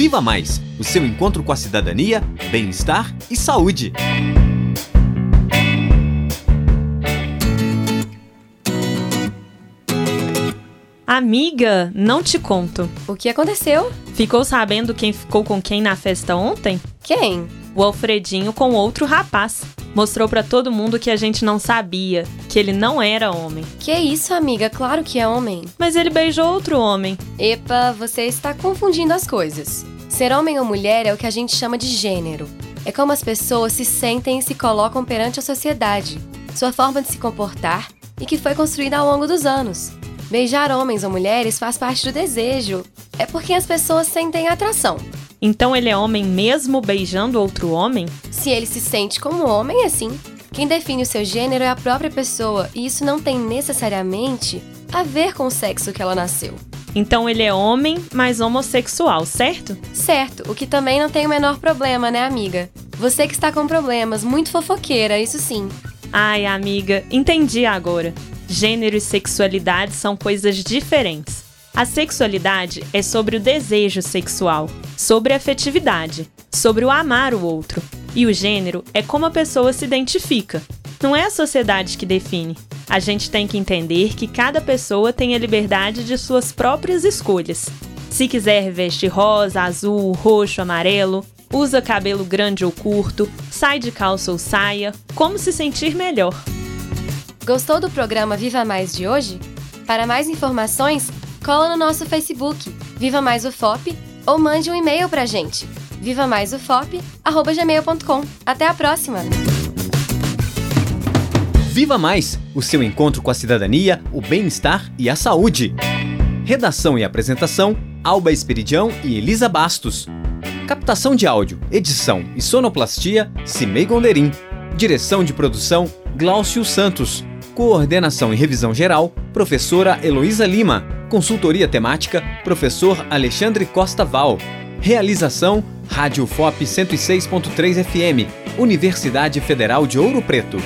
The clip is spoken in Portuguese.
Viva Mais o seu encontro com a cidadania, bem-estar e saúde. Amiga, não te conto. O que aconteceu? Ficou sabendo quem ficou com quem na festa ontem? Quem? O Alfredinho com outro rapaz. Mostrou para todo mundo que a gente não sabia, que ele não era homem. Que isso, amiga? Claro que é homem. Mas ele beijou outro homem. Epa, você está confundindo as coisas. Ser homem ou mulher é o que a gente chama de gênero. É como as pessoas se sentem e se colocam perante a sociedade, sua forma de se comportar e que foi construída ao longo dos anos. Beijar homens ou mulheres faz parte do desejo. É porque as pessoas sentem atração. Então ele é homem mesmo beijando outro homem? Se ele se sente como homem, é sim. Quem define o seu gênero é a própria pessoa, e isso não tem necessariamente a ver com o sexo que ela nasceu. Então ele é homem, mas homossexual, certo? Certo, o que também não tem o menor problema, né, amiga? Você que está com problemas, muito fofoqueira, isso sim. Ai, amiga, entendi agora. Gênero e sexualidade são coisas diferentes. A sexualidade é sobre o desejo sexual, sobre a afetividade, sobre o amar o outro. E o gênero é como a pessoa se identifica. Não é a sociedade que define. A gente tem que entender que cada pessoa tem a liberdade de suas próprias escolhas. Se quiser veste rosa, azul, roxo, amarelo, usa cabelo grande ou curto, sai de calça ou saia, como se sentir melhor. Gostou do programa Viva Mais de hoje? Para mais informações, cola no nosso Facebook, Viva Mais UFOP, ou mande um e-mail pra gente, vivamaisufop.gmail.com. Até a próxima! Viva Mais o seu encontro com a cidadania, o bem-estar e a saúde. Redação e apresentação: Alba Esperidião e Elisa Bastos. Captação de áudio, edição e sonoplastia: Cimei Gonderim. Direção de produção: Glaucio Santos. Coordenação e revisão geral, professora Heloísa Lima. Consultoria temática, professor Alexandre Costa Val. Realização, Rádio FOP 106.3 FM, Universidade Federal de Ouro Preto.